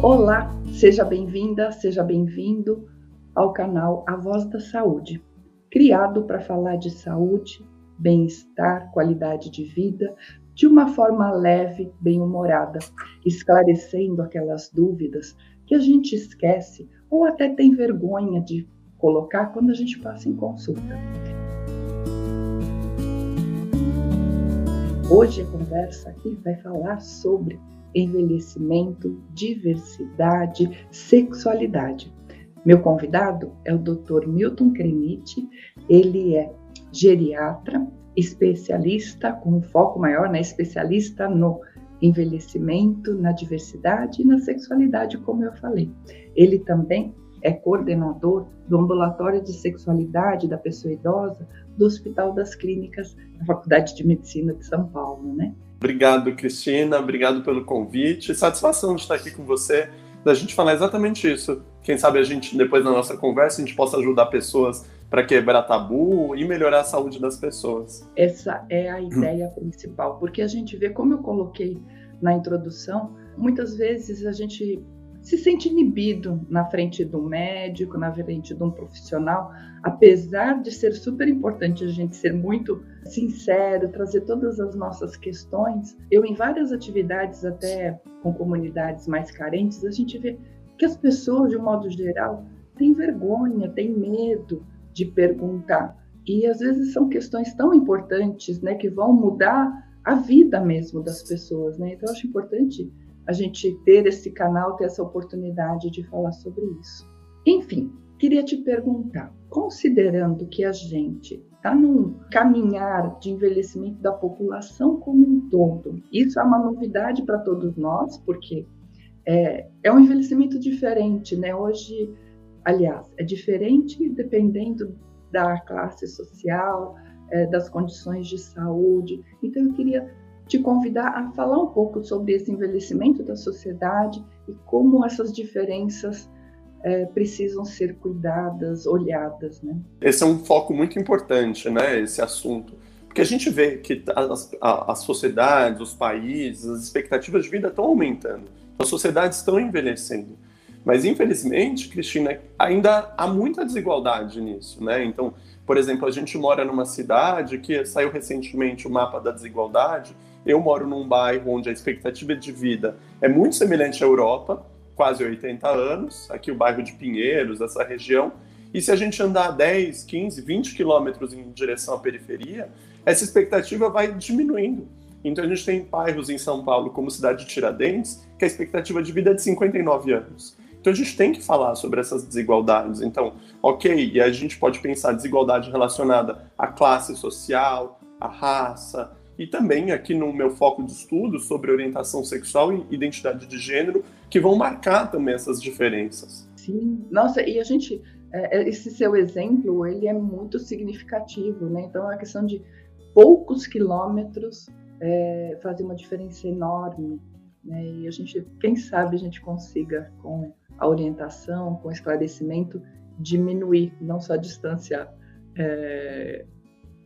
Olá, seja bem-vinda, seja bem-vindo ao canal A Voz da Saúde, criado para falar de saúde, bem-estar, qualidade de vida, de uma forma leve, bem-humorada, esclarecendo aquelas dúvidas que a gente esquece ou até tem vergonha de colocar quando a gente passa em consulta. Hoje a conversa aqui vai falar sobre envelhecimento, diversidade, sexualidade. Meu convidado é o Dr. Milton Cremite, ele é geriatra, especialista com um foco maior, né, especialista no envelhecimento, na diversidade e na sexualidade, como eu falei. Ele também é coordenador do ambulatório de sexualidade da pessoa idosa do Hospital das Clínicas da Faculdade de Medicina de São Paulo, né? Obrigado, Cristina. Obrigado pelo convite. Satisfação de estar aqui com você, da gente falar exatamente isso. Quem sabe a gente, depois da nossa conversa, a gente possa ajudar pessoas para quebrar tabu e melhorar a saúde das pessoas. Essa é a ideia principal, porque a gente vê, como eu coloquei na introdução, muitas vezes a gente se sente inibido na frente do médico, na frente de um profissional, apesar de ser super importante a gente ser muito sincero, trazer todas as nossas questões. Eu, em várias atividades, até com comunidades mais carentes, a gente vê que as pessoas, de um modo geral, têm vergonha, têm medo de perguntar. E às vezes são questões tão importantes, né, que vão mudar a vida mesmo das pessoas, né? Então eu acho importante a gente ter esse canal, ter essa oportunidade de falar sobre isso. Enfim, queria te perguntar, considerando que a gente está num caminhar de envelhecimento da população como um todo, isso é uma novidade para todos nós, porque é, é um envelhecimento diferente, né? Hoje, aliás, é diferente dependendo da classe social, é, das condições de saúde. Então, eu queria te convidar a falar um pouco sobre esse envelhecimento da sociedade e como essas diferenças é, precisam ser cuidadas, olhadas, né? Esse é um foco muito importante, né? Esse assunto, porque a gente vê que as, as sociedades, os países, as expectativas de vida estão aumentando, as sociedades estão envelhecendo, mas infelizmente, Cristina, ainda há muita desigualdade nisso, né? Então, por exemplo, a gente mora numa cidade que saiu recentemente o mapa da desigualdade eu moro num bairro onde a expectativa de vida é muito semelhante à Europa, quase 80 anos, aqui o bairro de Pinheiros, essa região. E se a gente andar 10, 15, 20 quilômetros em direção à periferia, essa expectativa vai diminuindo. Então a gente tem bairros em São Paulo, como cidade de Tiradentes, que a expectativa de vida é de 59 anos. Então a gente tem que falar sobre essas desigualdades. Então, ok, e a gente pode pensar desigualdade relacionada à classe social, à raça, e também aqui no meu foco de estudo sobre orientação sexual e identidade de gênero, que vão marcar também essas diferenças. Sim, nossa, e a gente, é, é, esse seu exemplo, ele é muito significativo, né? Então, a questão de poucos quilômetros é, fazer uma diferença enorme, né? E a gente, quem sabe, a gente consiga, com a orientação, com o esclarecimento, diminuir não só a distância é,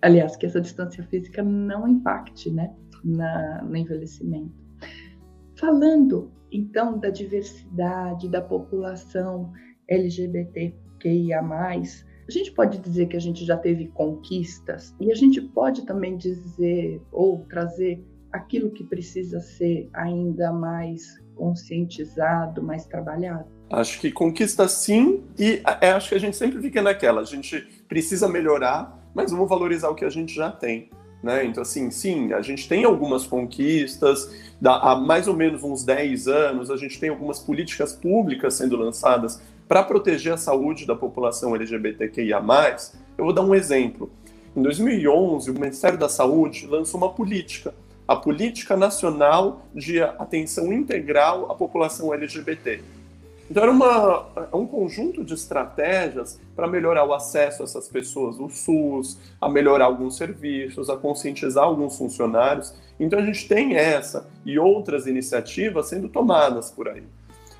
aliás, que essa distância física não impacte né, na, no envelhecimento. Falando então da diversidade da população LGBTQIA, a gente pode dizer que a gente já teve conquistas e a gente pode também dizer ou trazer aquilo que precisa ser ainda mais conscientizado, mais trabalhado? Acho que conquista sim, e é, acho que a gente sempre fica naquela, a gente precisa melhorar, mas vamos valorizar o que a gente já tem. Né? Então, assim, sim, a gente tem algumas conquistas, há mais ou menos uns 10 anos, a gente tem algumas políticas públicas sendo lançadas para proteger a saúde da população LGBTQIA. Eu vou dar um exemplo. Em 2011, o Ministério da Saúde lançou uma política, a Política Nacional de Atenção Integral à População LGBT. Então, era uma, é um conjunto de estratégias para melhorar o acesso a essas pessoas do SUS, a melhorar alguns serviços, a conscientizar alguns funcionários. Então, a gente tem essa e outras iniciativas sendo tomadas por aí.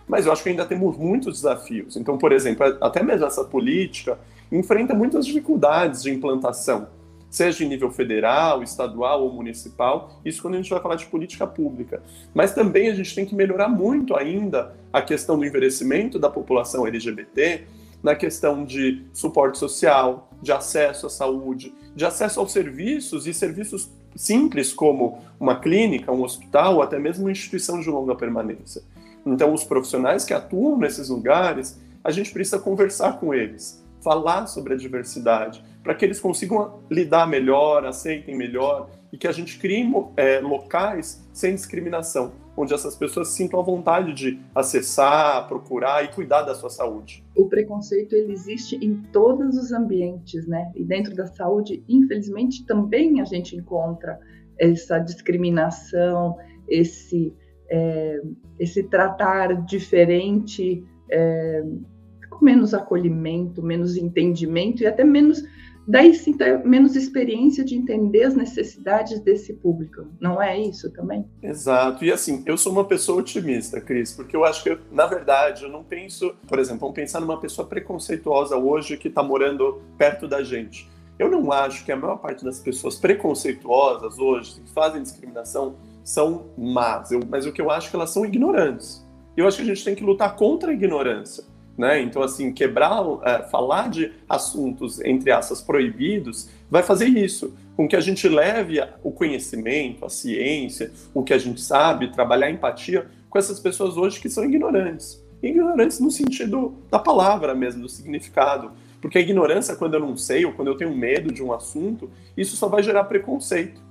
Mas eu acho que ainda temos muitos desafios. Então, por exemplo, até mesmo essa política enfrenta muitas dificuldades de implantação. Seja em nível federal, estadual ou municipal, isso quando a gente vai falar de política pública. Mas também a gente tem que melhorar muito ainda a questão do envelhecimento da população LGBT, na questão de suporte social, de acesso à saúde, de acesso aos serviços e serviços simples como uma clínica, um hospital ou até mesmo uma instituição de longa permanência. Então, os profissionais que atuam nesses lugares, a gente precisa conversar com eles, falar sobre a diversidade, para que eles consigam lidar melhor, aceitem melhor e que a gente crie é, locais sem discriminação, onde essas pessoas sintam a vontade de acessar, procurar e cuidar da sua saúde. O preconceito ele existe em todos os ambientes, né? E dentro da saúde, infelizmente, também a gente encontra essa discriminação, esse é, esse tratar diferente, é, com menos acolhimento, menos entendimento e até menos daí sim menos experiência de entender as necessidades desse público. Não é isso também? Exato. E assim, eu sou uma pessoa otimista, Cris, porque eu acho que, na verdade, eu não penso, por exemplo, vamos pensar numa pessoa preconceituosa hoje que está morando perto da gente. Eu não acho que a maior parte das pessoas preconceituosas hoje, que fazem discriminação, são más. Eu, mas o que eu acho é que elas são ignorantes. Eu acho que a gente tem que lutar contra a ignorância. Né? Então, assim, quebrar, é, falar de assuntos, entre aspas, proibidos, vai fazer isso, com que a gente leve o conhecimento, a ciência, o que a gente sabe, trabalhar empatia com essas pessoas hoje que são ignorantes. Ignorantes no sentido da palavra mesmo, do significado. Porque a ignorância, quando eu não sei ou quando eu tenho medo de um assunto, isso só vai gerar preconceito.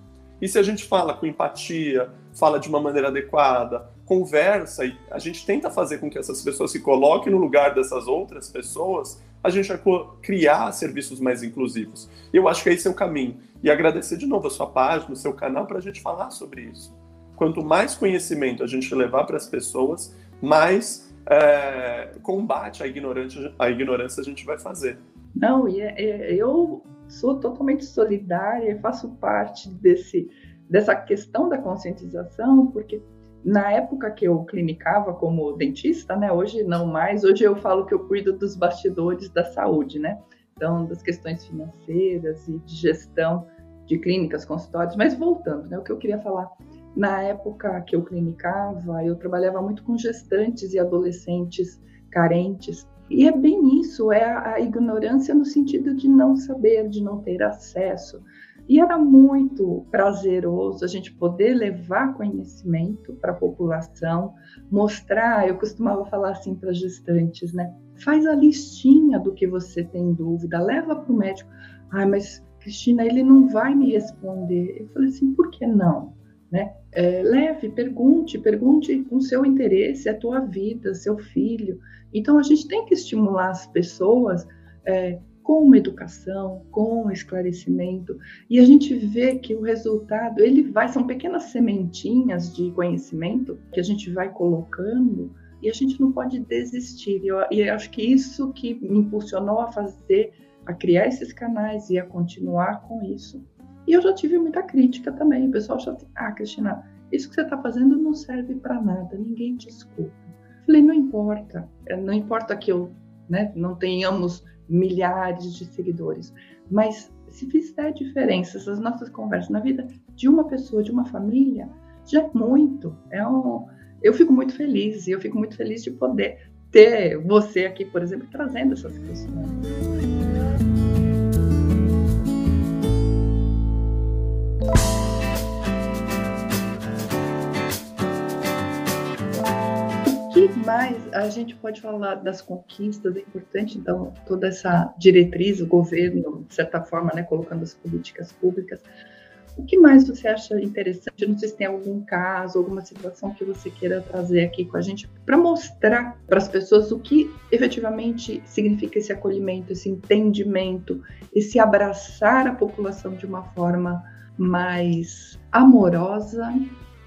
E se a gente fala com empatia, fala de uma maneira adequada, conversa e a gente tenta fazer com que essas pessoas se coloquem no lugar dessas outras pessoas, a gente vai criar serviços mais inclusivos. E eu acho que esse é o caminho. E agradecer de novo a sua página, o seu canal, para a gente falar sobre isso. Quanto mais conhecimento a gente levar para as pessoas, mais é, combate à ignorância, à ignorância a gente vai fazer. Não, e é, é, eu sou totalmente solidária faço parte desse, dessa questão da conscientização, porque na época que eu clinicava como dentista, né, hoje não mais, hoje eu falo que eu cuido dos bastidores da saúde, né? Então, das questões financeiras e de gestão de clínicas, consultórios, mas voltando, né, o que eu queria falar, na época que eu clinicava, eu trabalhava muito com gestantes e adolescentes carentes, e é bem isso, é a, a ignorância no sentido de não saber, de não ter acesso, e era muito prazeroso a gente poder levar conhecimento para a população, mostrar. Eu costumava falar assim para gestantes, né? Faz a listinha do que você tem dúvida, leva para o médico. Ah, mas Cristina, ele não vai me responder. Eu falei assim, por que não? Né? É, leve, pergunte, pergunte com seu interesse, a tua vida, seu filho. Então a gente tem que estimular as pessoas é, com uma educação, com um esclarecimento, e a gente vê que o resultado, ele vai, são pequenas sementinhas de conhecimento que a gente vai colocando e a gente não pode desistir. Eu, e eu acho que isso que me impulsionou a fazer, a criar esses canais e a continuar com isso. E eu já tive muita crítica também. O pessoal já assim, ah, Cristina, isso que você está fazendo não serve para nada, ninguém te escuta. Falei, não importa, não importa que eu né, não tenhamos milhares de seguidores. Mas se fizer diferença essas nossas conversas na vida de uma pessoa, de uma família, já é muito. É um, eu fico muito feliz e eu fico muito feliz de poder ter você aqui, por exemplo, trazendo essas questões. A gente pode falar das conquistas, é importante, então, toda essa diretriz, o governo, de certa forma, né, colocando as políticas públicas. O que mais você acha interessante? Não sei se tem algum caso, alguma situação que você queira trazer aqui com a gente para mostrar para as pessoas o que efetivamente significa esse acolhimento, esse entendimento, esse abraçar a população de uma forma mais amorosa,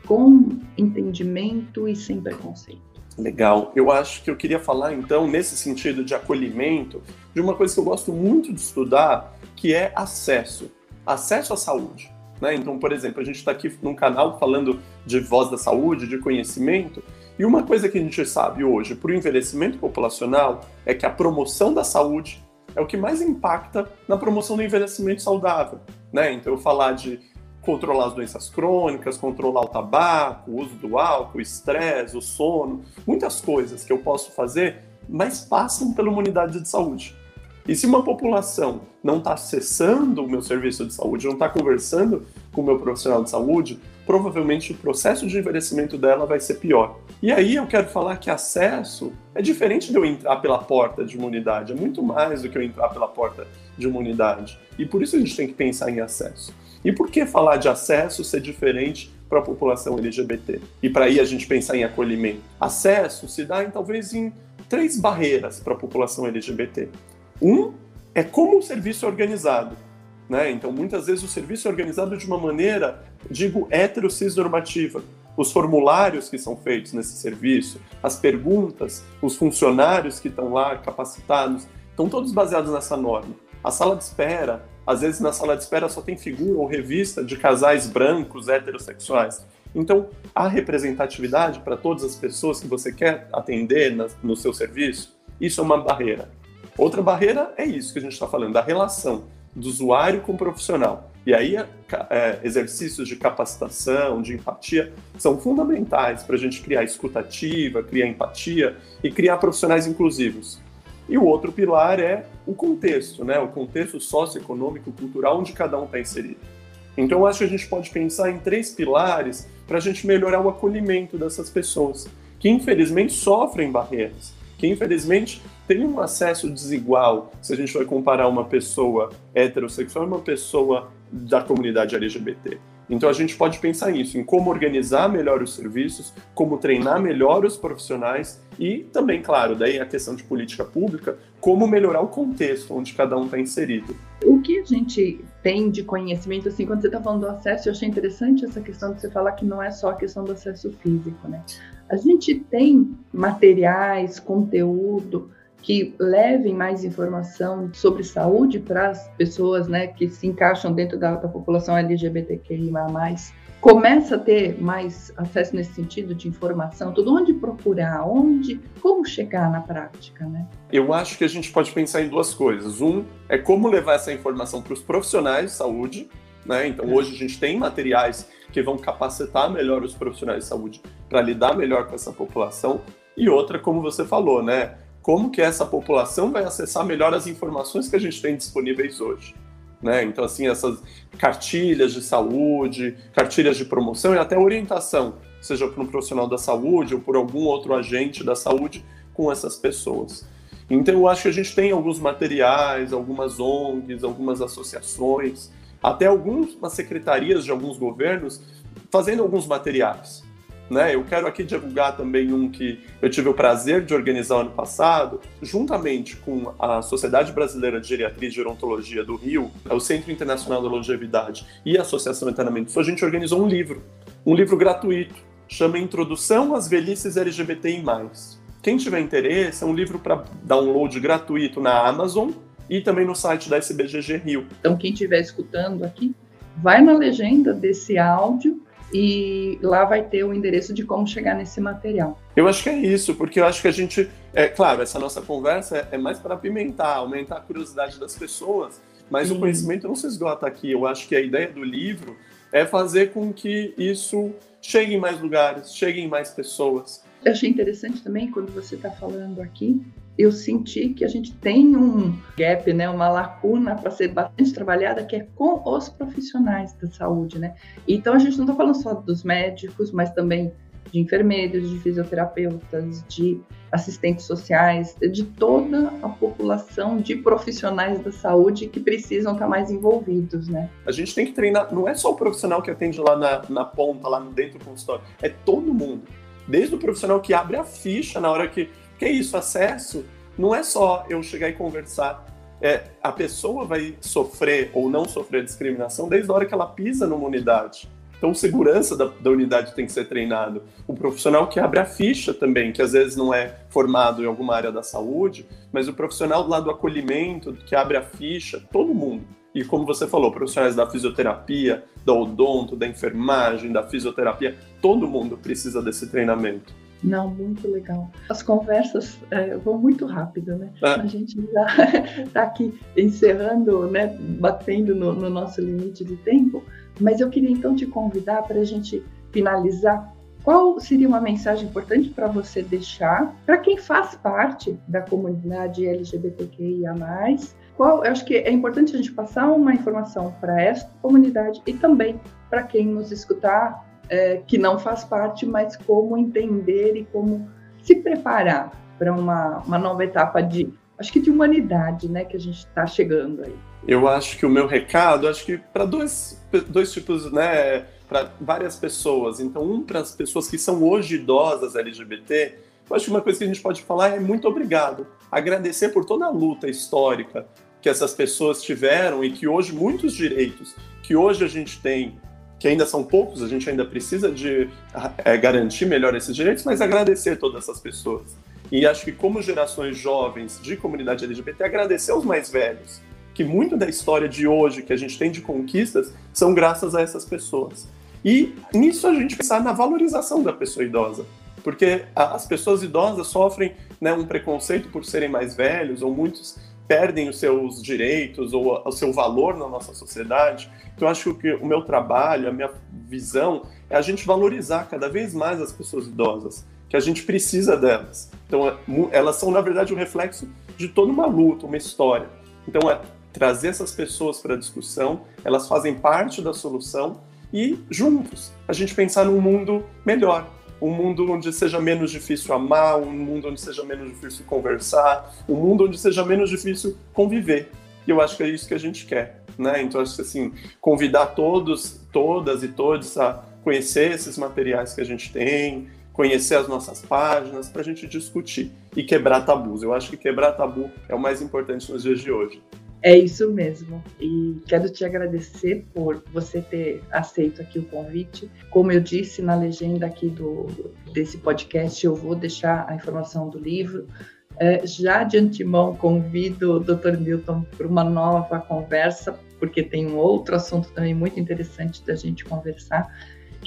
com entendimento e sem preconceito. Legal. Eu acho que eu queria falar, então, nesse sentido de acolhimento, de uma coisa que eu gosto muito de estudar, que é acesso. Acesso à saúde. Né? Então, por exemplo, a gente está aqui num canal falando de voz da saúde, de conhecimento, e uma coisa que a gente sabe hoje para o envelhecimento populacional é que a promoção da saúde é o que mais impacta na promoção do envelhecimento saudável. Né? Então, eu falar de controlar as doenças crônicas, controlar o tabaco, o uso do álcool, o estresse, o sono, muitas coisas que eu posso fazer, mas passam pela uma unidade de saúde. E se uma população não está acessando o meu serviço de saúde, não está conversando com o meu profissional de saúde, provavelmente o processo de envelhecimento dela vai ser pior. E aí eu quero falar que acesso é diferente de eu entrar pela porta de uma unidade, é muito mais do que eu entrar pela porta de uma unidade. E por isso a gente tem que pensar em acesso. E por que falar de acesso ser diferente para a população LGBT? E para aí a gente pensar em acolhimento. Acesso se dá em, talvez em três barreiras para a população LGBT. Um é como o serviço é organizado. Né? Então, muitas vezes o serviço é organizado de uma maneira, digo, heterocisnormativa. Os formulários que são feitos nesse serviço, as perguntas, os funcionários que estão lá capacitados, estão todos baseados nessa norma. A sala de espera, às vezes na sala de espera só tem figura ou revista de casais brancos heterossexuais. Então, a representatividade para todas as pessoas que você quer atender no seu serviço, isso é uma barreira. Outra barreira é isso que a gente está falando, da relação do usuário com o profissional. E aí, é, exercícios de capacitação, de empatia, são fundamentais para a gente criar escutativa, criar empatia e criar profissionais inclusivos. E o outro pilar é o contexto, né? o contexto socioeconômico, cultural, onde cada um está inserido. Então, acho que a gente pode pensar em três pilares para a gente melhorar o acolhimento dessas pessoas, que infelizmente sofrem barreiras, que infelizmente tem um acesso desigual se a gente vai comparar uma pessoa heterossexual e uma pessoa da comunidade LGBT. Então a gente pode pensar nisso, em como organizar melhor os serviços, como treinar melhor os profissionais e também, claro, daí a questão de política pública, como melhorar o contexto onde cada um está inserido. O que a gente tem de conhecimento, assim, quando você está falando do acesso, eu achei interessante essa questão de você falar que não é só a questão do acesso físico, né? A gente tem materiais, conteúdo, que levem mais informação sobre saúde para as pessoas né, que se encaixam dentro da, da população LGBTQIA+, começa a ter mais acesso nesse sentido de informação, tudo onde procurar, onde, como chegar na prática, né? Eu acho que a gente pode pensar em duas coisas. Um é como levar essa informação para os profissionais de saúde, né? Então é. hoje a gente tem materiais que vão capacitar melhor os profissionais de saúde para lidar melhor com essa população. E outra, como você falou, né? Como que essa população vai acessar melhor as informações que a gente tem disponíveis hoje. Né? Então, assim, essas cartilhas de saúde, cartilhas de promoção e até orientação, seja por um profissional da saúde ou por algum outro agente da saúde com essas pessoas. Então, eu acho que a gente tem alguns materiais, algumas ONGs, algumas associações, até algumas secretarias de alguns governos fazendo alguns materiais. Né? Eu quero aqui divulgar também um que eu tive o prazer de organizar ano passado, juntamente com a Sociedade Brasileira de Geriatria e Gerontologia do Rio, o Centro Internacional da Longevidade e a Associação Eternamente a gente organizou um livro, um livro gratuito, chama Introdução às Velhices LGBTI+. Quem tiver interesse, é um livro para download gratuito na Amazon e também no site da SBGG Rio. Então, quem estiver escutando aqui, vai na legenda desse áudio e lá vai ter o endereço de como chegar nesse material. Eu acho que é isso, porque eu acho que a gente, é claro, essa nossa conversa é mais para apimentar, aumentar a curiosidade das pessoas, mas o conhecimento não se esgota aqui. Eu acho que a ideia do livro é fazer com que isso chegue em mais lugares, chegue em mais pessoas. Eu achei interessante também quando você está falando aqui eu senti que a gente tem um gap, né, uma lacuna para ser bastante trabalhada, que é com os profissionais da saúde, né? Então a gente não está falando só dos médicos, mas também de enfermeiros, de fisioterapeutas, de assistentes sociais, de toda a população de profissionais da saúde que precisam estar tá mais envolvidos, né? A gente tem que treinar, não é só o profissional que atende lá na, na ponta, lá dentro do consultório, é todo mundo. Desde o profissional que abre a ficha na hora que é isso, acesso não é só eu chegar e conversar. É, a pessoa vai sofrer ou não sofrer discriminação desde a hora que ela pisa numa unidade. Então, segurança da, da, unidade tem que ser treinado. O profissional que abre a ficha também, que às vezes não é formado em alguma área da saúde, mas o profissional lá do acolhimento, que abre a ficha, todo mundo. E como você falou, profissionais da fisioterapia, da odonto, da enfermagem, da fisioterapia, todo mundo precisa desse treinamento. Não, muito legal. As conversas é, vão muito rápido, né? Ah. A gente já está aqui encerrando, né? Batendo no, no nosso limite de tempo. Mas eu queria então te convidar para a gente finalizar. Qual seria uma mensagem importante para você deixar para quem faz parte da comunidade LGBTQIA+, qual, eu acho que é importante a gente passar uma informação para essa comunidade e também para quem nos escutar é, que não faz parte, mas como entender e como se preparar para uma, uma nova etapa de, acho que de humanidade, né, que a gente está chegando aí. Eu acho que o meu recado, acho que para dois, dois tipos, né, para várias pessoas. Então, um para as pessoas que são hoje idosas LGBT, eu acho que uma coisa que a gente pode falar é muito obrigado. Agradecer por toda a luta histórica que essas pessoas tiveram e que hoje muitos direitos que hoje a gente tem que ainda são poucos, a gente ainda precisa de é, garantir melhor esses direitos, mas agradecer todas essas pessoas. E acho que como gerações jovens de comunidade LGBT, agradecer aos mais velhos, que muito da história de hoje que a gente tem de conquistas são graças a essas pessoas. E nisso a gente pensar na valorização da pessoa idosa, porque as pessoas idosas sofrem né, um preconceito por serem mais velhos, ou muitos perdem os seus direitos ou o seu valor na nossa sociedade. Então, acho que o meu trabalho, a minha visão, é a gente valorizar cada vez mais as pessoas idosas, que a gente precisa delas. Então, é elas são, na verdade, um reflexo de toda uma luta, uma história. Então, é trazer essas pessoas para a discussão, elas fazem parte da solução e, juntos, a gente pensar num mundo melhor, um mundo onde seja menos difícil amar, um mundo onde seja menos difícil conversar, um mundo onde seja menos difícil conviver. E eu acho que é isso que a gente quer, né? Então acho que assim, convidar todos, todas e todos a conhecer esses materiais que a gente tem, conhecer as nossas páginas para a gente discutir e quebrar tabus. Eu acho que quebrar tabu é o mais importante nos dias de hoje. É isso mesmo. E quero te agradecer por você ter aceito aqui o convite. Como eu disse na legenda aqui do, desse podcast, eu vou deixar a informação do livro. É, já de antemão convido o Dr. Milton para uma nova conversa, porque tem um outro assunto também muito interessante da gente conversar.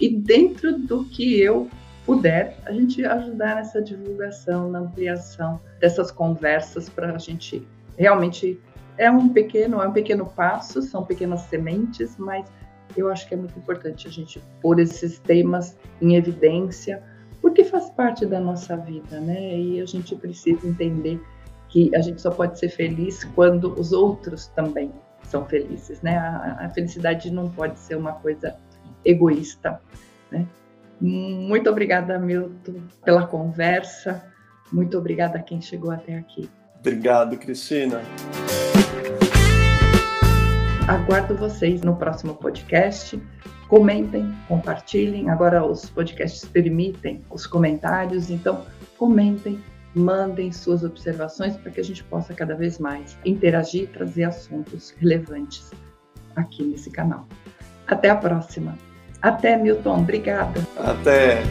E dentro do que eu puder, a gente ajudar nessa divulgação, na ampliação dessas conversas para a gente realmente é um pequeno, é um pequeno passo, são pequenas sementes, mas eu acho que é muito importante a gente pôr esses temas em evidência, porque faz parte da nossa vida, né? E a gente precisa entender que a gente só pode ser feliz quando os outros também são felizes, né? A, a felicidade não pode ser uma coisa egoísta, né? Muito obrigada, Milton, pela conversa. Muito obrigada a quem chegou até aqui. Obrigado, Cristina. Aguardo vocês no próximo podcast. Comentem, compartilhem. Agora os podcasts permitem os comentários, então comentem, mandem suas observações para que a gente possa cada vez mais interagir e trazer assuntos relevantes aqui nesse canal. Até a próxima. Até, Milton. Obrigada. Até.